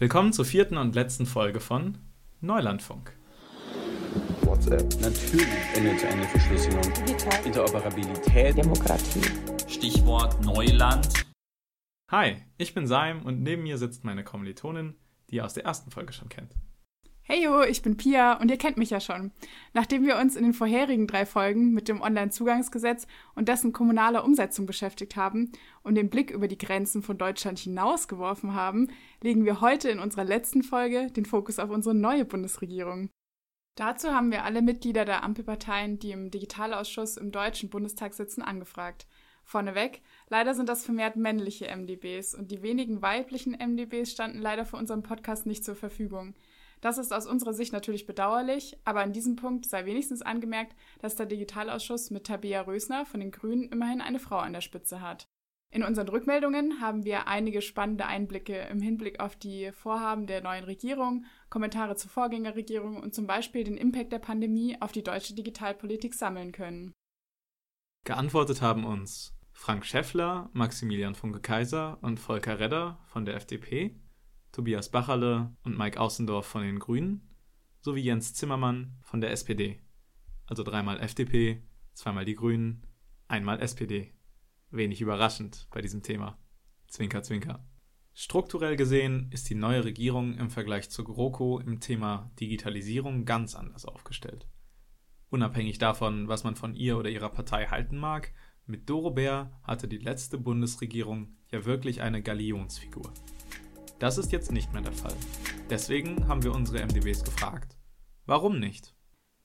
Willkommen zur vierten und letzten Folge von Neulandfunk. WhatsApp. Natürlich Ende-zu-Ende-Verschlüsselung. Digital. Interoperabilität. Demokratie. Stichwort Neuland. Hi, ich bin Saim und neben mir sitzt meine Kommilitonin, die ihr aus der ersten Folge schon kennt. Heyo, ich bin Pia und ihr kennt mich ja schon. Nachdem wir uns in den vorherigen drei Folgen mit dem Onlinezugangsgesetz und dessen kommunaler Umsetzung beschäftigt haben und den Blick über die Grenzen von Deutschland hinaus geworfen haben, legen wir heute in unserer letzten Folge den Fokus auf unsere neue Bundesregierung. Dazu haben wir alle Mitglieder der Ampelparteien, die im Digitalausschuss im Deutschen Bundestag sitzen, angefragt. Vorneweg, leider sind das vermehrt männliche MDBs und die wenigen weiblichen MDBs standen leider für unseren Podcast nicht zur Verfügung. Das ist aus unserer Sicht natürlich bedauerlich, aber an diesem Punkt sei wenigstens angemerkt, dass der Digitalausschuss mit Tabea Rösner von den Grünen immerhin eine Frau an der Spitze hat. In unseren Rückmeldungen haben wir einige spannende Einblicke im Hinblick auf die Vorhaben der neuen Regierung, Kommentare zur Vorgängerregierung und zum Beispiel den Impact der Pandemie auf die deutsche Digitalpolitik sammeln können. Geantwortet haben uns Frank Schäffler, Maximilian Funke-Kaiser und Volker Redder von der FDP Tobias Bacherle und Mike Außendorf von den Grünen sowie Jens Zimmermann von der SPD. Also dreimal FDP, zweimal die Grünen, einmal SPD. Wenig überraschend bei diesem Thema. Zwinker, zwinker. Strukturell gesehen ist die neue Regierung im Vergleich zur GroKo im Thema Digitalisierung ganz anders aufgestellt. Unabhängig davon, was man von ihr oder ihrer Partei halten mag, mit Doro Bär hatte die letzte Bundesregierung ja wirklich eine Galionsfigur. Das ist jetzt nicht mehr der Fall. Deswegen haben wir unsere MDBs gefragt. Warum nicht?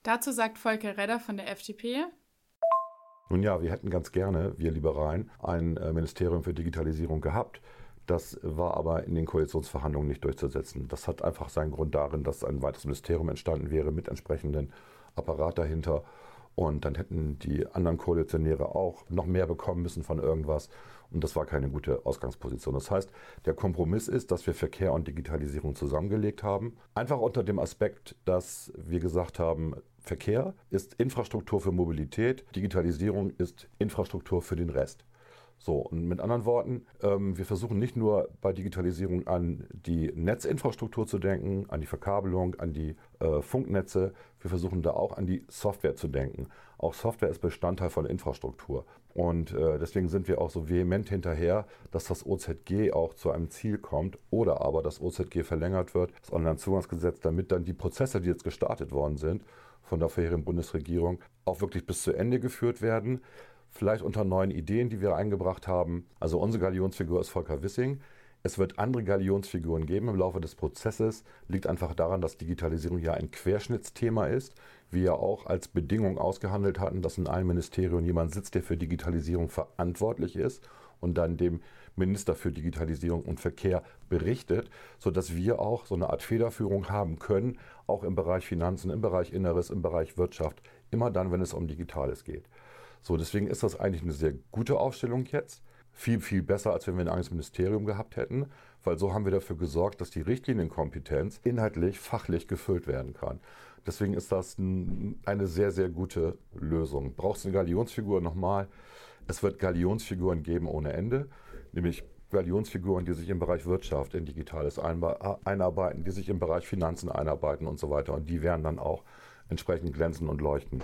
Dazu sagt Volker Redder von der FDP. Nun ja, wir hätten ganz gerne, wir Liberalen, ein äh, Ministerium für Digitalisierung gehabt. Das war aber in den Koalitionsverhandlungen nicht durchzusetzen. Das hat einfach seinen Grund darin, dass ein weiteres Ministerium entstanden wäre mit entsprechenden Apparat dahinter. Und dann hätten die anderen Koalitionäre auch noch mehr bekommen müssen von irgendwas. Und das war keine gute Ausgangsposition. Das heißt, der Kompromiss ist, dass wir Verkehr und Digitalisierung zusammengelegt haben. Einfach unter dem Aspekt, dass wir gesagt haben, Verkehr ist Infrastruktur für Mobilität, Digitalisierung ist Infrastruktur für den Rest. So, und mit anderen Worten, ähm, wir versuchen nicht nur bei Digitalisierung an die Netzinfrastruktur zu denken, an die Verkabelung, an die äh, Funknetze, wir versuchen da auch an die Software zu denken. Auch Software ist Bestandteil von Infrastruktur. Und äh, deswegen sind wir auch so vehement hinterher, dass das OZG auch zu einem Ziel kommt oder aber das OZG verlängert wird, das Onlinezugangsgesetz, damit dann die Prozesse, die jetzt gestartet worden sind von der vorherigen Bundesregierung, auch wirklich bis zu Ende geführt werden vielleicht unter neuen Ideen, die wir eingebracht haben. Also unsere Galionsfigur ist Volker Wissing. Es wird andere Galionsfiguren geben im Laufe des Prozesses. Liegt einfach daran, dass Digitalisierung ja ein Querschnittsthema ist. Wir auch als Bedingung ausgehandelt hatten, dass in allen Ministerien jemand sitzt, der für Digitalisierung verantwortlich ist und dann dem Minister für Digitalisierung und Verkehr berichtet, sodass wir auch so eine Art Federführung haben können, auch im Bereich Finanzen, im Bereich Inneres, im Bereich Wirtschaft, immer dann, wenn es um Digitales geht. So, deswegen ist das eigentlich eine sehr gute Aufstellung jetzt. Viel, viel besser, als wenn wir ein eigenes Ministerium gehabt hätten, weil so haben wir dafür gesorgt, dass die Richtlinienkompetenz inhaltlich, fachlich gefüllt werden kann. Deswegen ist das eine sehr, sehr gute Lösung. Brauchst du eine Galionsfigur nochmal? Es wird Galionsfiguren geben ohne Ende, nämlich Galionsfiguren, die sich im Bereich Wirtschaft in Digitales einarbeiten, die sich im Bereich Finanzen einarbeiten und so weiter. Und die werden dann auch entsprechend glänzen und leuchten.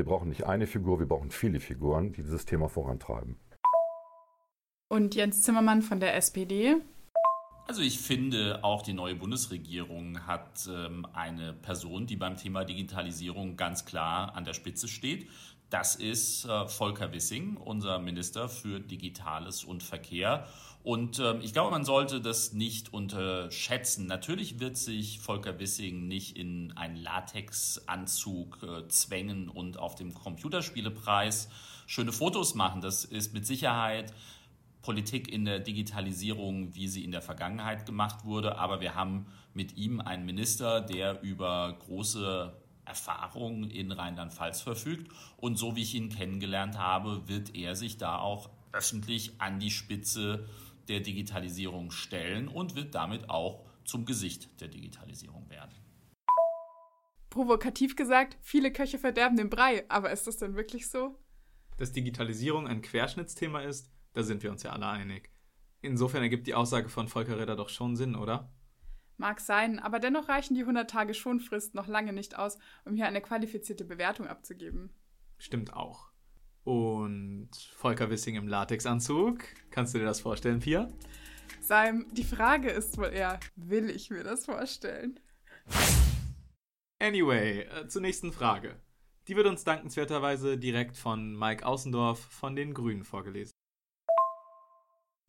Wir brauchen nicht eine Figur, wir brauchen viele Figuren, die dieses Thema vorantreiben. Und Jens Zimmermann von der SPD. Also ich finde, auch die neue Bundesregierung hat ähm, eine Person, die beim Thema Digitalisierung ganz klar an der Spitze steht. Das ist äh, Volker Wissing, unser Minister für Digitales und Verkehr. Und ähm, ich glaube, man sollte das nicht unterschätzen. Natürlich wird sich Volker Wissing nicht in einen Latexanzug äh, zwängen und auf dem Computerspielepreis schöne Fotos machen. Das ist mit Sicherheit Politik in der Digitalisierung, wie sie in der Vergangenheit gemacht wurde. Aber wir haben mit ihm einen Minister, der über große Erfahrung in Rheinland-Pfalz verfügt. Und so wie ich ihn kennengelernt habe, wird er sich da auch öffentlich an die Spitze der Digitalisierung stellen und wird damit auch zum Gesicht der Digitalisierung werden. Provokativ gesagt, viele Köche verderben den Brei, aber ist das denn wirklich so? Dass Digitalisierung ein Querschnittsthema ist, da sind wir uns ja alle einig. Insofern ergibt die Aussage von Volker Ritter doch schon Sinn, oder? Mag sein, aber dennoch reichen die 100 Tage Schonfrist noch lange nicht aus, um hier eine qualifizierte Bewertung abzugeben. Stimmt auch. Und Volker Wissing im Latexanzug. Kannst du dir das vorstellen, Pia? Seim, die Frage ist wohl eher, will ich mir das vorstellen? Anyway, äh, zur nächsten Frage. Die wird uns dankenswerterweise direkt von Mike Außendorf von den Grünen vorgelesen.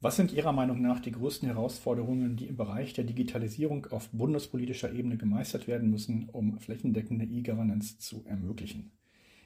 Was sind Ihrer Meinung nach die größten Herausforderungen, die im Bereich der Digitalisierung auf bundespolitischer Ebene gemeistert werden müssen, um flächendeckende E-Governance zu ermöglichen?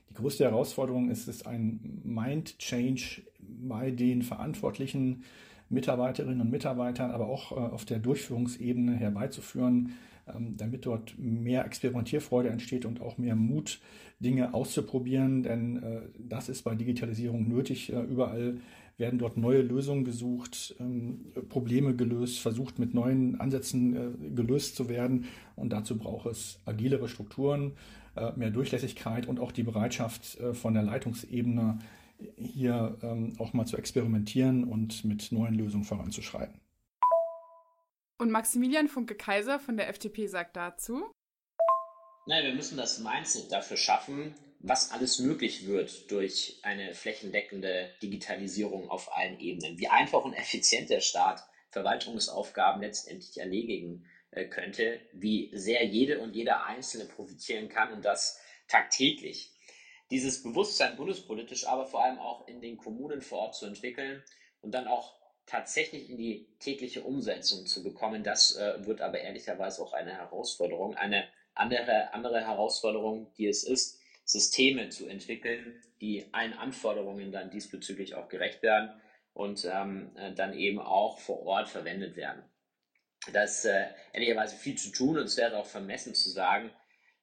Die größte Herausforderung ist es, ein Mind-Change bei den verantwortlichen Mitarbeiterinnen und Mitarbeitern, aber auch äh, auf der Durchführungsebene herbeizuführen, ähm, damit dort mehr Experimentierfreude entsteht und auch mehr Mut, Dinge auszuprobieren. Denn äh, das ist bei Digitalisierung nötig. Äh, überall werden dort neue Lösungen gesucht, ähm, Probleme gelöst, versucht mit neuen Ansätzen gelöst zu werden. Und dazu braucht es agilere Strukturen, mehr Durchlässigkeit und auch die Bereitschaft von der Leitungsebene, hier ähm, auch mal zu experimentieren und mit neuen Lösungen voranzuschreiten. Und Maximilian Funke-Kaiser von der FDP sagt dazu, Nein, wir müssen das Mindset dafür schaffen, was alles möglich wird durch eine flächendeckende Digitalisierung auf allen Ebenen. Wie einfach und effizient der Staat Verwaltungsaufgaben letztendlich erledigen äh, könnte, wie sehr jede und jeder Einzelne profitieren kann und das tagtäglich dieses Bewusstsein bundespolitisch, aber vor allem auch in den Kommunen vor Ort zu entwickeln und dann auch tatsächlich in die tägliche Umsetzung zu bekommen. Das äh, wird aber ehrlicherweise auch eine Herausforderung. Eine andere, andere Herausforderung, die es ist, Systeme zu entwickeln, die allen Anforderungen dann diesbezüglich auch gerecht werden und ähm, äh, dann eben auch vor Ort verwendet werden. Da ist äh, ehrlicherweise viel zu tun und es wäre auch vermessen zu sagen,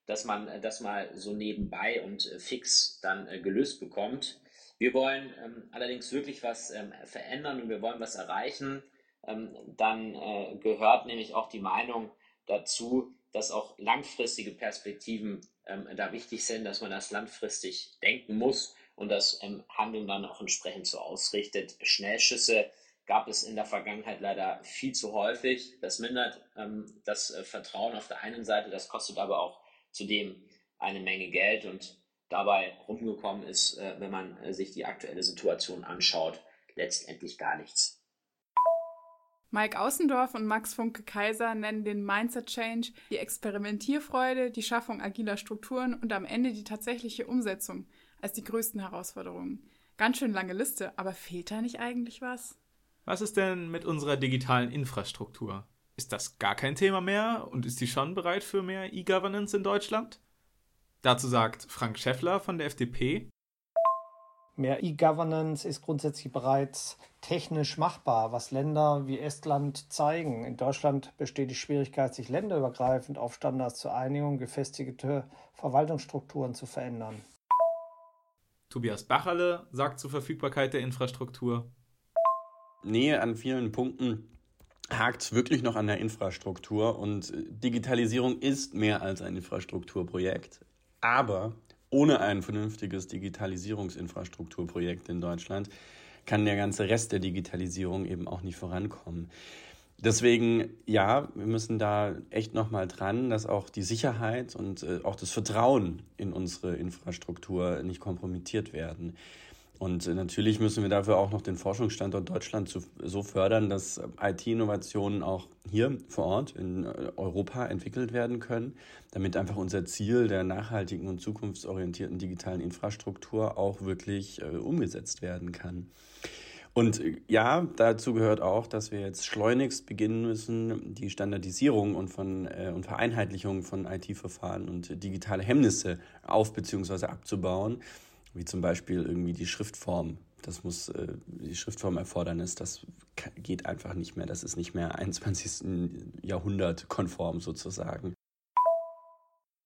dass man äh, das mal so nebenbei und äh, fix dann äh, gelöst bekommt. Wir wollen ähm, allerdings wirklich was ähm, verändern und wir wollen was erreichen. Ähm, dann äh, gehört nämlich auch die Meinung dazu, dass auch langfristige Perspektiven ähm, da wichtig sind, dass man das langfristig denken muss und das ähm, Handeln dann auch entsprechend so ausrichtet. Schnellschüsse gab es in der Vergangenheit leider viel zu häufig. Das mindert ähm, das äh, Vertrauen auf der einen Seite, das kostet aber auch zudem eine Menge Geld und dabei rumgekommen ist, äh, wenn man äh, sich die aktuelle Situation anschaut, letztendlich gar nichts. Mike Außendorf und Max Funke-Kaiser nennen den Mindset Change die Experimentierfreude, die Schaffung agiler Strukturen und am Ende die tatsächliche Umsetzung als die größten Herausforderungen. Ganz schön lange Liste, aber fehlt da nicht eigentlich was? Was ist denn mit unserer digitalen Infrastruktur? Ist das gar kein Thema mehr und ist die schon bereit für mehr E-Governance in Deutschland? Dazu sagt Frank Schäffler von der FDP. Mehr E-Governance ist grundsätzlich bereits technisch machbar, was Länder wie Estland zeigen. In Deutschland besteht die Schwierigkeit, sich länderübergreifend auf Standards zur Einigung gefestigte Verwaltungsstrukturen zu verändern. Tobias Bacherle sagt zur Verfügbarkeit der Infrastruktur. Nee, an vielen Punkten hakt es wirklich noch an der Infrastruktur und Digitalisierung ist mehr als ein Infrastrukturprojekt. Aber ohne ein vernünftiges Digitalisierungsinfrastrukturprojekt in Deutschland kann der ganze Rest der Digitalisierung eben auch nicht vorankommen. Deswegen, ja, wir müssen da echt nochmal dran, dass auch die Sicherheit und äh, auch das Vertrauen in unsere Infrastruktur nicht kompromittiert werden. Und äh, natürlich müssen wir dafür auch noch den Forschungsstandort Deutschland zu, so fördern, dass IT-Innovationen auch hier vor Ort in äh, Europa entwickelt werden können, damit einfach unser Ziel der nachhaltigen und zukunftsorientierten digitalen Infrastruktur auch wirklich äh, umgesetzt werden kann. Und äh, ja, dazu gehört auch, dass wir jetzt schleunigst beginnen müssen, die Standardisierung und, von, äh, und Vereinheitlichung von IT-Verfahren und digitale Hemmnisse auf bzw. abzubauen wie zum Beispiel irgendwie die Schriftform. Das muss äh, die Schriftformerfordernis, das geht einfach nicht mehr. Das ist nicht mehr 21. Jahrhundert konform sozusagen.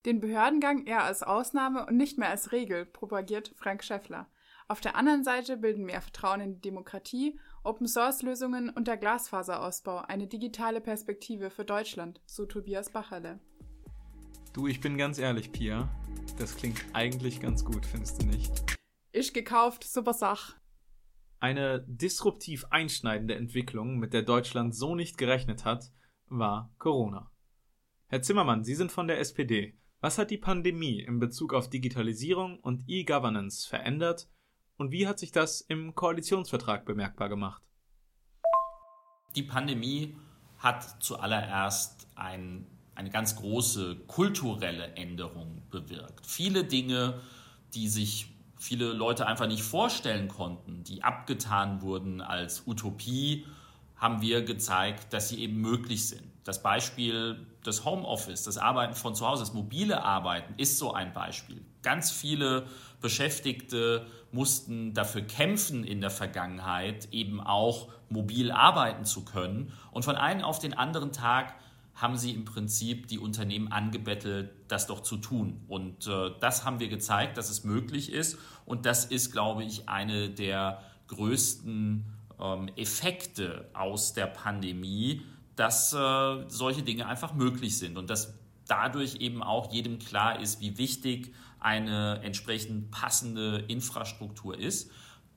Den Behördengang eher als Ausnahme und nicht mehr als Regel propagiert Frank Schäffler. Auf der anderen Seite bilden mehr Vertrauen in die Demokratie, Open-Source-Lösungen und der Glasfaserausbau eine digitale Perspektive für Deutschland, so Tobias Bacherle. Du, ich bin ganz ehrlich, Pia. Das klingt eigentlich ganz gut, findest du nicht? Ich gekauft, super Sach. Eine disruptiv einschneidende Entwicklung, mit der Deutschland so nicht gerechnet hat, war Corona. Herr Zimmermann, Sie sind von der SPD. Was hat die Pandemie in Bezug auf Digitalisierung und E-Governance verändert und wie hat sich das im Koalitionsvertrag bemerkbar gemacht? Die Pandemie hat zuallererst ein, eine ganz große kulturelle Änderung bewirkt. Viele Dinge, die sich viele Leute einfach nicht vorstellen konnten, die abgetan wurden als Utopie, haben wir gezeigt, dass sie eben möglich sind. Das Beispiel des Homeoffice, das Arbeiten von zu Hause, das mobile Arbeiten ist so ein Beispiel. Ganz viele Beschäftigte mussten dafür kämpfen in der Vergangenheit, eben auch mobil arbeiten zu können. Und von einem auf den anderen Tag haben sie im Prinzip die Unternehmen angebettelt, das doch zu tun. Und äh, das haben wir gezeigt, dass es möglich ist. Und das ist, glaube ich, eine der größten ähm, Effekte aus der Pandemie, dass äh, solche Dinge einfach möglich sind und dass dadurch eben auch jedem klar ist, wie wichtig eine entsprechend passende Infrastruktur ist.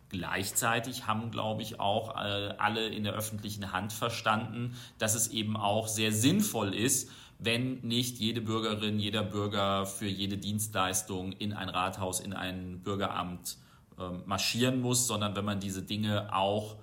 Gleichzeitig haben, glaube ich, auch äh, alle in der öffentlichen Hand verstanden, dass es eben auch sehr sinnvoll ist, wenn nicht jede Bürgerin, jeder Bürger für jede Dienstleistung in ein Rathaus, in ein Bürgeramt äh, marschieren muss, sondern wenn man diese Dinge auch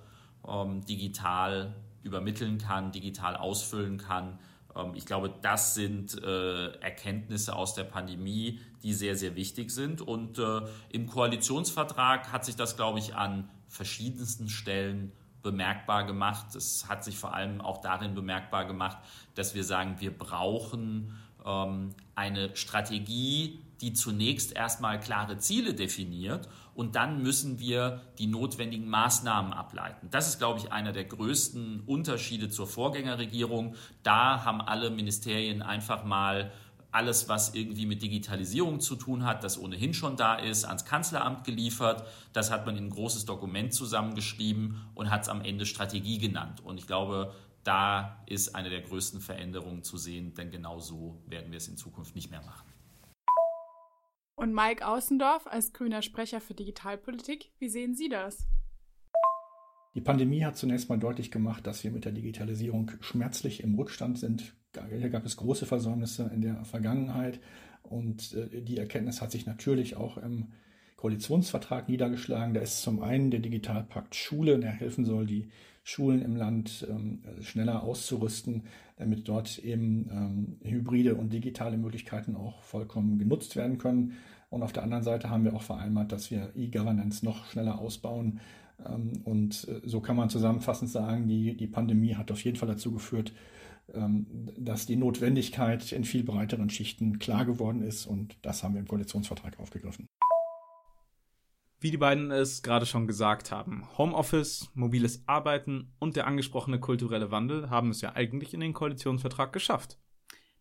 ähm, digital übermitteln kann, digital ausfüllen kann. Ähm, ich glaube, das sind äh, Erkenntnisse aus der Pandemie, die sehr, sehr wichtig sind. Und äh, im Koalitionsvertrag hat sich das, glaube ich, an verschiedensten Stellen bemerkbar gemacht. Es hat sich vor allem auch darin bemerkbar gemacht, dass wir sagen, wir brauchen ähm, eine Strategie, die zunächst erstmal klare Ziele definiert und dann müssen wir die notwendigen Maßnahmen ableiten. Das ist, glaube ich, einer der größten Unterschiede zur Vorgängerregierung. Da haben alle Ministerien einfach mal alles, was irgendwie mit Digitalisierung zu tun hat, das ohnehin schon da ist, ans Kanzleramt geliefert. Das hat man in ein großes Dokument zusammengeschrieben und hat es am Ende Strategie genannt. Und ich glaube, da ist eine der größten Veränderungen zu sehen, denn genau so werden wir es in Zukunft nicht mehr machen. Und Mike Außendorf als grüner Sprecher für Digitalpolitik, wie sehen Sie das? Die Pandemie hat zunächst mal deutlich gemacht, dass wir mit der Digitalisierung schmerzlich im Rückstand sind. Hier gab es große Versäumnisse in der Vergangenheit und äh, die Erkenntnis hat sich natürlich auch im Koalitionsvertrag niedergeschlagen. Da ist zum einen der Digitalpakt Schule, der helfen soll, die Schulen im Land ähm, schneller auszurüsten, damit dort eben ähm, hybride und digitale Möglichkeiten auch vollkommen genutzt werden können. Und auf der anderen Seite haben wir auch vereinbart, dass wir E-Governance noch schneller ausbauen. Ähm, und äh, so kann man zusammenfassend sagen, die, die Pandemie hat auf jeden Fall dazu geführt, ähm, dass die Notwendigkeit in viel breiteren Schichten klar geworden ist. Und das haben wir im Koalitionsvertrag aufgegriffen. Wie die beiden es gerade schon gesagt haben, Homeoffice, mobiles Arbeiten und der angesprochene kulturelle Wandel haben es ja eigentlich in den Koalitionsvertrag geschafft.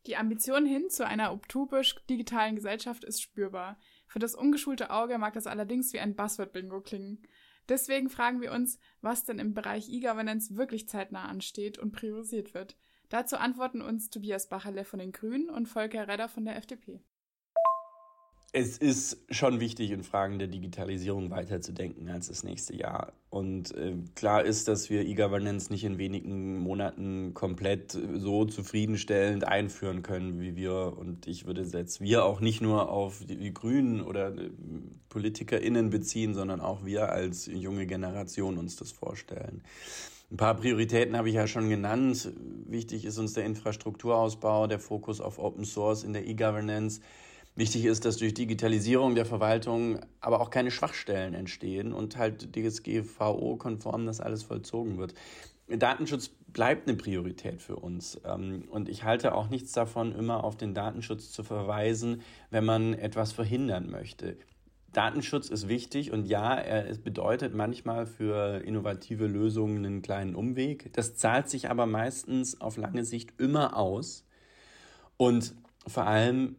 Die Ambition hin zu einer utopisch digitalen Gesellschaft ist spürbar. Für das ungeschulte Auge mag das allerdings wie ein Buzzword-Bingo klingen. Deswegen fragen wir uns, was denn im Bereich E-Governance wirklich zeitnah ansteht und priorisiert wird. Dazu antworten uns Tobias Bacherle von den Grünen und Volker Redder von der FDP es ist schon wichtig, in Fragen der Digitalisierung weiterzudenken als das nächste Jahr. Und äh, klar ist, dass wir E-Governance nicht in wenigen Monaten komplett so zufriedenstellend einführen können, wie wir, und ich würde jetzt wir auch nicht nur auf die, die Grünen oder äh, PolitikerInnen beziehen, sondern auch wir als junge Generation uns das vorstellen. Ein paar Prioritäten habe ich ja schon genannt. Wichtig ist uns der Infrastrukturausbau, der Fokus auf Open Source in der E-Governance. Wichtig ist, dass durch Digitalisierung der Verwaltung aber auch keine Schwachstellen entstehen und halt DSGVO-konform das alles vollzogen wird. Datenschutz bleibt eine Priorität für uns. Ähm, und ich halte auch nichts davon, immer auf den Datenschutz zu verweisen, wenn man etwas verhindern möchte. Datenschutz ist wichtig und ja, es bedeutet manchmal für innovative Lösungen einen kleinen Umweg. Das zahlt sich aber meistens auf lange Sicht immer aus. Und vor allem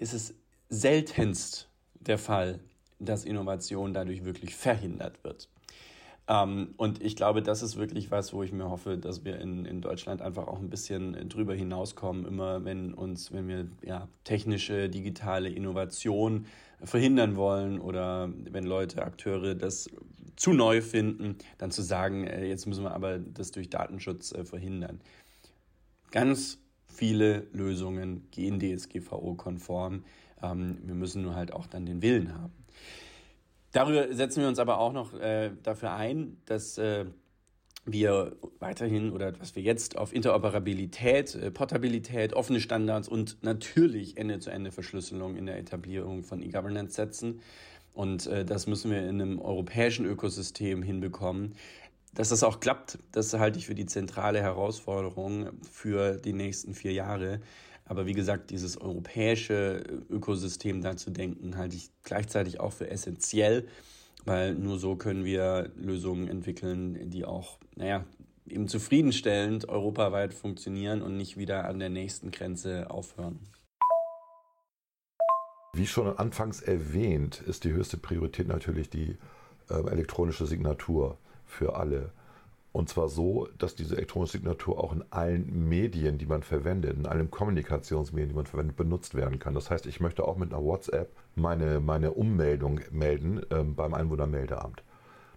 ist es seltenst der Fall, dass Innovation dadurch wirklich verhindert wird. Ähm, und ich glaube, das ist wirklich was, wo ich mir hoffe, dass wir in, in Deutschland einfach auch ein bisschen drüber hinauskommen, immer wenn uns, wenn wir ja, technische, digitale Innovation verhindern wollen oder wenn Leute, Akteure das zu neu finden, dann zu sagen, äh, jetzt müssen wir aber das durch Datenschutz äh, verhindern. Ganz viele Lösungen gehen DSGVO-konform. Ähm, wir müssen nur halt auch dann den Willen haben. Darüber setzen wir uns aber auch noch äh, dafür ein, dass äh, wir weiterhin oder dass wir jetzt auf Interoperabilität, äh, Portabilität, offene Standards und natürlich Ende-zu-Ende-Verschlüsselung in der Etablierung von E-Governance setzen. Und äh, das müssen wir in einem europäischen Ökosystem hinbekommen. Dass das auch klappt, das halte ich für die zentrale Herausforderung für die nächsten vier Jahre. Aber wie gesagt, dieses europäische Ökosystem da zu denken, halte ich gleichzeitig auch für essentiell, weil nur so können wir Lösungen entwickeln, die auch, naja, eben zufriedenstellend europaweit funktionieren und nicht wieder an der nächsten Grenze aufhören. Wie schon anfangs erwähnt, ist die höchste Priorität natürlich die äh, elektronische Signatur für alle. Und zwar so, dass diese elektronische Signatur auch in allen Medien, die man verwendet, in allen Kommunikationsmedien, die man verwendet, benutzt werden kann. Das heißt, ich möchte auch mit einer WhatsApp meine, meine Ummeldung melden ähm, beim Einwohnermeldeamt.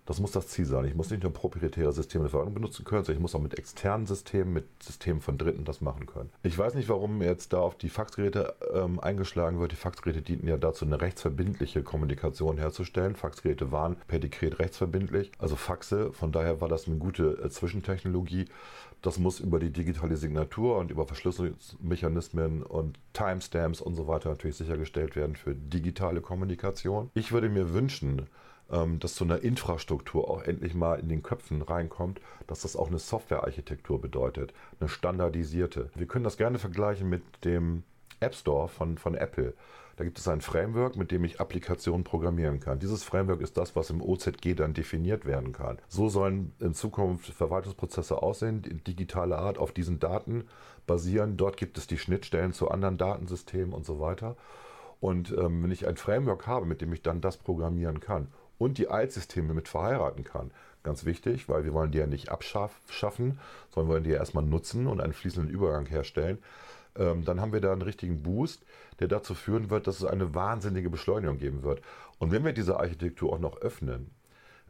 Das muss das Ziel sein. Ich muss nicht nur proprietäre Systeme der Verwaltung benutzen können, sondern ich muss auch mit externen Systemen, mit Systemen von Dritten das machen können. Ich weiß nicht, warum jetzt da auf die Faxgeräte ähm, eingeschlagen wird. Die Faxgeräte dienten ja dazu, eine rechtsverbindliche Kommunikation herzustellen. Faxgeräte waren per Dekret rechtsverbindlich, also Faxe. Von daher war das eine gute äh, Zwischentechnologie. Das muss über die digitale Signatur und über Verschlüsselungsmechanismen und Timestamps und so weiter natürlich sichergestellt werden für digitale Kommunikation. Ich würde mir wünschen, dass so eine Infrastruktur auch endlich mal in den Köpfen reinkommt, dass das auch eine Softwarearchitektur bedeutet, eine standardisierte. Wir können das gerne vergleichen mit dem App Store von, von Apple. Da gibt es ein Framework, mit dem ich Applikationen programmieren kann. Dieses Framework ist das, was im OZG dann definiert werden kann. So sollen in Zukunft Verwaltungsprozesse aussehen, in digitaler Art auf diesen Daten basieren. Dort gibt es die Schnittstellen zu anderen Datensystemen und so weiter. Und ähm, wenn ich ein Framework habe, mit dem ich dann das programmieren kann und die Altsysteme mit verheiraten kann. Ganz wichtig, weil wir wollen die ja nicht abschaffen, sondern wollen die ja erstmal nutzen und einen fließenden Übergang herstellen. Ähm, dann haben wir da einen richtigen Boost, der dazu führen wird, dass es eine wahnsinnige Beschleunigung geben wird. Und wenn wir diese Architektur auch noch öffnen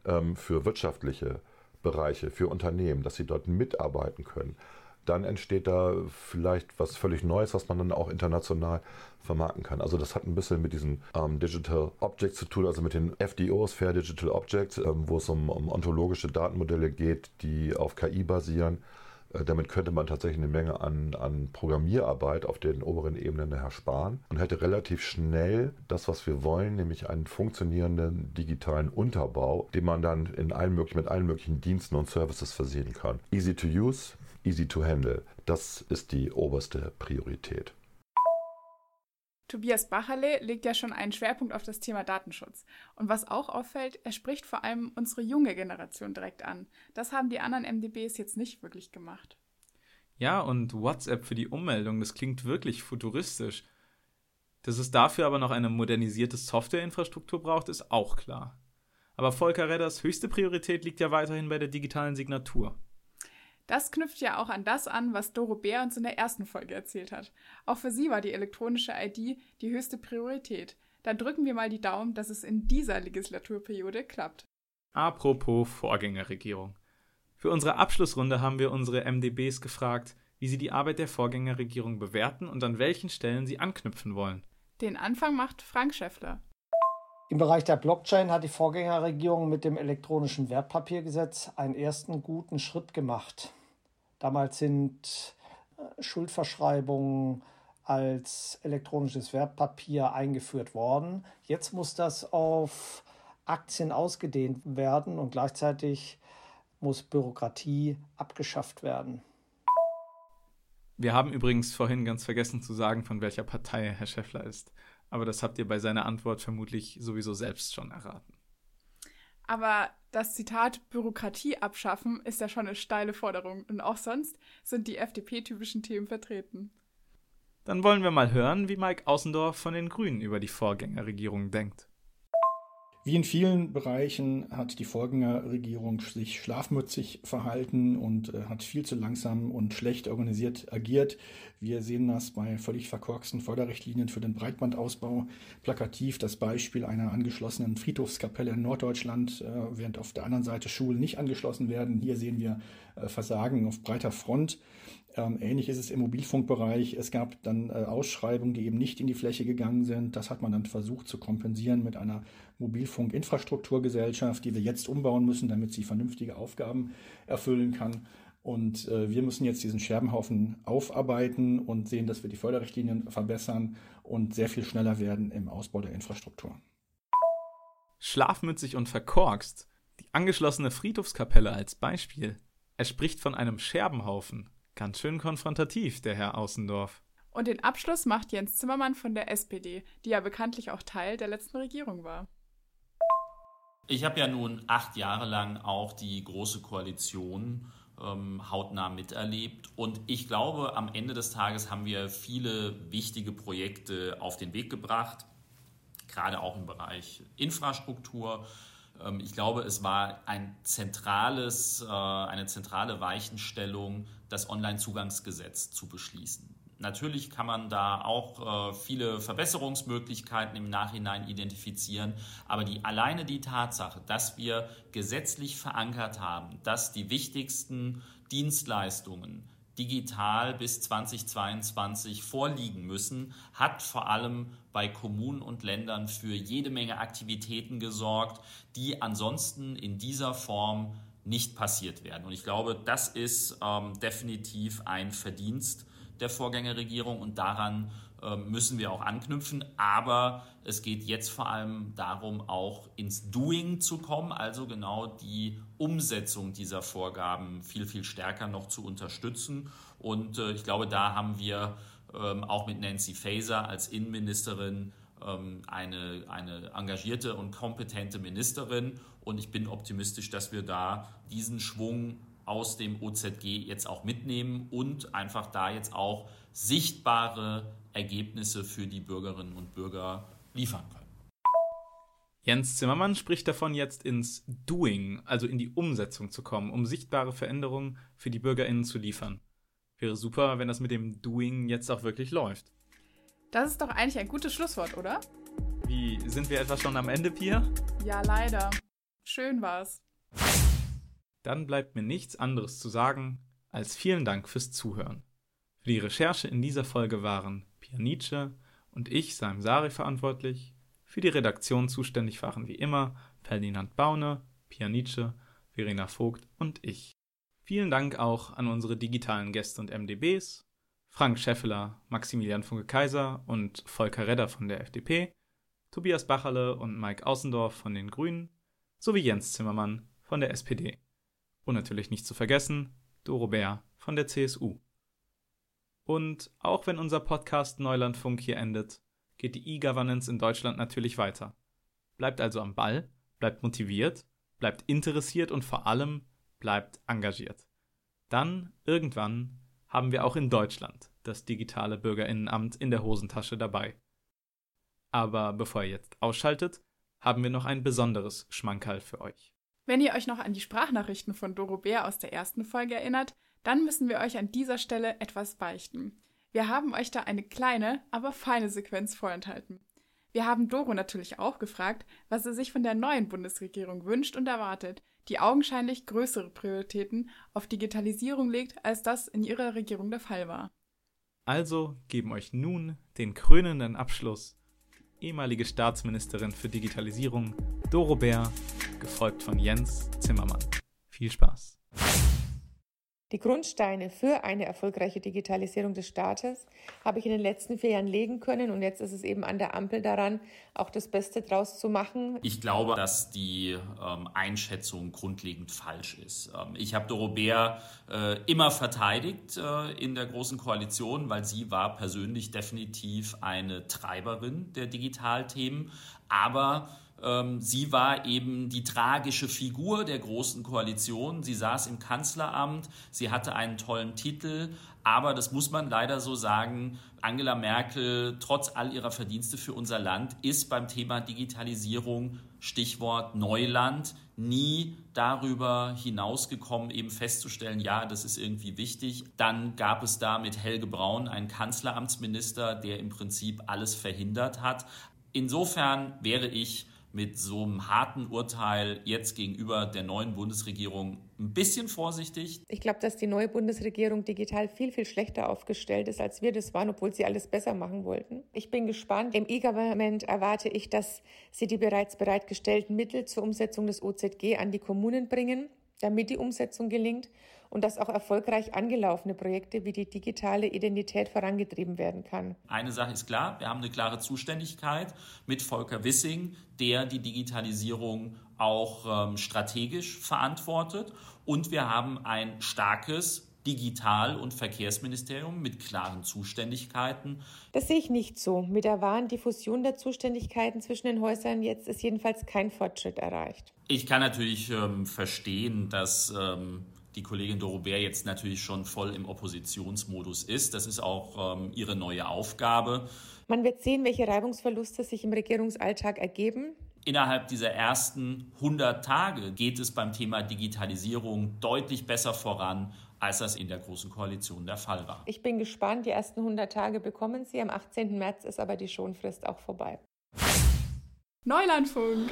ähm, für wirtschaftliche Bereiche, für Unternehmen, dass sie dort mitarbeiten können, dann entsteht da vielleicht was völlig Neues, was man dann auch international vermarkten kann. Also das hat ein bisschen mit diesen ähm, Digital Objects zu tun, also mit den FDOs, Fair Digital Objects, ähm, wo es um, um, ontologische Datenmodelle geht, die auf KI basieren. Äh, damit könnte man tatsächlich eine Menge an, an Programmierarbeit auf den oberen Ebenen ersparen und hätte relativ schnell das, was wir wollen, nämlich einen funktionierenden digitalen Unterbau, den man dann in allen möglichen, mit allen möglichen Diensten und Services versehen kann. Easy to use, easy to handle. Das ist die oberste Priorität. Tobias Bacherle legt ja schon einen Schwerpunkt auf das Thema Datenschutz. Und was auch auffällt, er spricht vor allem unsere junge Generation direkt an. Das haben die anderen MDBs jetzt nicht wirklich gemacht. Ja, und WhatsApp für die Ummeldung, das klingt wirklich futuristisch. Dass es dafür aber noch eine modernisierte Softwareinfrastruktur braucht, ist auch klar. Aber Volker Redders höchste Priorität liegt ja weiterhin bei der digitalen Signatur. Das knüpft ja auch an das an, was Doro Bär uns in der ersten Folge erzählt hat. Auch für sie war die elektronische ID die höchste Priorität. Dann drücken wir mal die Daumen, dass es in dieser Legislaturperiode klappt. Apropos Vorgängerregierung. Für unsere Abschlussrunde haben wir unsere MDBs gefragt, wie sie die Arbeit der Vorgängerregierung bewerten und an welchen Stellen sie anknüpfen wollen. Den Anfang macht Frank Schäffler. Im Bereich der Blockchain hat die Vorgängerregierung mit dem elektronischen Wertpapiergesetz einen ersten guten Schritt gemacht. Damals sind äh, Schuldverschreibungen als elektronisches Wertpapier eingeführt worden. Jetzt muss das auf Aktien ausgedehnt werden und gleichzeitig muss Bürokratie abgeschafft werden. Wir haben übrigens vorhin ganz vergessen zu sagen, von welcher Partei Herr Schäffler ist aber das habt ihr bei seiner Antwort vermutlich sowieso selbst schon erraten. Aber das Zitat Bürokratie abschaffen ist ja schon eine steile Forderung und auch sonst sind die FDP-typischen Themen vertreten. Dann wollen wir mal hören, wie Mike Außendorf von den Grünen über die Vorgängerregierung denkt. Wie in vielen Bereichen hat die Vorgängerregierung sich schlafmützig verhalten und äh, hat viel zu langsam und schlecht organisiert agiert. Wir sehen das bei völlig verkorksten Förderrichtlinien für den Breitbandausbau. Plakativ das Beispiel einer angeschlossenen Friedhofskapelle in Norddeutschland, äh, während auf der anderen Seite Schulen nicht angeschlossen werden. Hier sehen wir äh, Versagen auf breiter Front. Ähm, ähnlich ist es im Mobilfunkbereich. Es gab dann äh, Ausschreibungen, die eben nicht in die Fläche gegangen sind. Das hat man dann versucht zu kompensieren mit einer Mobilfunkinfrastrukturgesellschaft, die wir jetzt umbauen müssen, damit sie vernünftige Aufgaben erfüllen kann. Und äh, wir müssen jetzt diesen Scherbenhaufen aufarbeiten und sehen, dass wir die Förderrichtlinien verbessern und sehr viel schneller werden im Ausbau der Infrastruktur. Schlafmützig und verkorkst. Die angeschlossene Friedhofskapelle als Beispiel. Er spricht von einem Scherbenhaufen. Ganz schön konfrontativ, der Herr Außendorf. Und den Abschluss macht Jens Zimmermann von der SPD, die ja bekanntlich auch Teil der letzten Regierung war. Ich habe ja nun acht Jahre lang auch die Große Koalition ähm, hautnah miterlebt. Und ich glaube, am Ende des Tages haben wir viele wichtige Projekte auf den Weg gebracht, gerade auch im Bereich Infrastruktur. Ähm, ich glaube, es war ein zentrales, äh, eine zentrale Weichenstellung, das Onlinezugangsgesetz zu beschließen. Natürlich kann man da auch äh, viele Verbesserungsmöglichkeiten im Nachhinein identifizieren, aber die, alleine die Tatsache, dass wir gesetzlich verankert haben, dass die wichtigsten Dienstleistungen digital bis 2022 vorliegen müssen, hat vor allem bei Kommunen und Ländern für jede Menge Aktivitäten gesorgt, die ansonsten in dieser Form nicht passiert werden. Und ich glaube, das ist ähm, definitiv ein Verdienst der Vorgängerregierung und daran müssen wir auch anknüpfen. Aber es geht jetzt vor allem darum, auch ins Doing zu kommen, also genau die Umsetzung dieser Vorgaben viel, viel stärker noch zu unterstützen. Und äh, ich glaube, da haben wir ähm, auch mit Nancy Faeser als Innenministerin ähm, eine, eine engagierte und kompetente Ministerin. Und ich bin optimistisch, dass wir da diesen Schwung aus dem OZG jetzt auch mitnehmen und einfach da jetzt auch sichtbare Ergebnisse für die Bürgerinnen und Bürger liefern können. Jens Zimmermann spricht davon, jetzt ins Doing, also in die Umsetzung zu kommen, um sichtbare Veränderungen für die BürgerInnen zu liefern. Wäre super, wenn das mit dem Doing jetzt auch wirklich läuft. Das ist doch eigentlich ein gutes Schlusswort, oder? Wie, sind wir etwa schon am Ende, Pia? Ja, leider. Schön war's. Dann bleibt mir nichts anderes zu sagen, als vielen Dank fürs Zuhören. Für die Recherche in dieser Folge waren Nietzsche und ich, Saim Sari, verantwortlich. Für die Redaktion zuständig waren wie immer Ferdinand Baune, Pia Nietzsche, Verena Vogt und ich. Vielen Dank auch an unsere digitalen Gäste und MDBs, Frank Scheffler, Maximilian Funke Kaiser und Volker Redder von der FDP, Tobias Bacherle und Mike Außendorf von den Grünen sowie Jens Zimmermann von der SPD. Und natürlich nicht zu vergessen, Doro Bär von der CSU. Und auch wenn unser Podcast Neulandfunk hier endet, geht die E-Governance in Deutschland natürlich weiter. Bleibt also am Ball, bleibt motiviert, bleibt interessiert und vor allem bleibt engagiert. Dann, irgendwann, haben wir auch in Deutschland das digitale Bürgerinnenamt in der Hosentasche dabei. Aber bevor ihr jetzt ausschaltet, haben wir noch ein besonderes Schmankerl für euch. Wenn ihr euch noch an die Sprachnachrichten von Doro Bär aus der ersten Folge erinnert, dann müssen wir euch an dieser Stelle etwas beichten. Wir haben euch da eine kleine, aber feine Sequenz vorenthalten. Wir haben Doro natürlich auch gefragt, was er sich von der neuen Bundesregierung wünscht und erwartet, die augenscheinlich größere Prioritäten auf Digitalisierung legt, als das in ihrer Regierung der Fall war. Also geben euch nun den krönenden Abschluss ehemalige Staatsministerin für Digitalisierung Doro Bär, gefolgt von Jens Zimmermann. Viel Spaß! Die Grundsteine für eine erfolgreiche Digitalisierung des Staates habe ich in den letzten vier Jahren legen können und jetzt ist es eben an der Ampel daran, auch das Beste draus zu machen. Ich glaube, dass die ähm, Einschätzung grundlegend falsch ist. Ähm, ich habe Doro Bär äh, immer verteidigt äh, in der Großen Koalition, weil sie war persönlich definitiv eine Treiberin der Digitalthemen. Aber sie war eben die tragische Figur der Großen Koalition. Sie saß im Kanzleramt, sie hatte einen tollen Titel, aber das muss man leider so sagen, Angela Merkel, trotz all ihrer Verdienste für unser Land, ist beim Thema Digitalisierung, Stichwort Neuland, nie darüber hinausgekommen, eben festzustellen, ja, das ist irgendwie wichtig. Dann gab es da mit Helge Braun einen Kanzleramtsminister, der im Prinzip alles verhindert hat. Insofern wäre ich mit so einem harten Urteil jetzt gegenüber der neuen Bundesregierung ein bisschen vorsichtig. Ich glaube, dass die neue Bundesregierung digital viel, viel schlechter aufgestellt ist, als wir das waren, obwohl sie alles besser machen wollten. Ich bin gespannt. Im E-Government erwarte ich, dass sie die bereits bereitgestellten Mittel zur Umsetzung des OZG an die Kommunen bringen, damit die Umsetzung gelingt und dass auch erfolgreich angelaufene Projekte wie die digitale Identität vorangetrieben werden kann. Eine Sache ist klar, wir haben eine klare Zuständigkeit mit Volker Wissing, der die Digitalisierung auch ähm, strategisch verantwortet. Und wir haben ein starkes Digital- und Verkehrsministerium mit klaren Zuständigkeiten. Das sehe ich nicht so. Mit der wahren Diffusion der Zuständigkeiten zwischen den Häusern jetzt ist jedenfalls kein Fortschritt erreicht. Ich kann natürlich ähm, verstehen, dass ähm, die Kollegin Dorobert jetzt natürlich schon voll im Oppositionsmodus ist. Das ist auch ähm, ihre neue Aufgabe. Man wird sehen, welche Reibungsverluste sich im Regierungsalltag ergeben. Innerhalb dieser ersten 100 Tage geht es beim Thema Digitalisierung deutlich besser voran, als das in der Großen Koalition der Fall war. Ich bin gespannt. Die ersten 100 Tage bekommen Sie. Am 18. März ist aber die Schonfrist auch vorbei. Neulandfunk.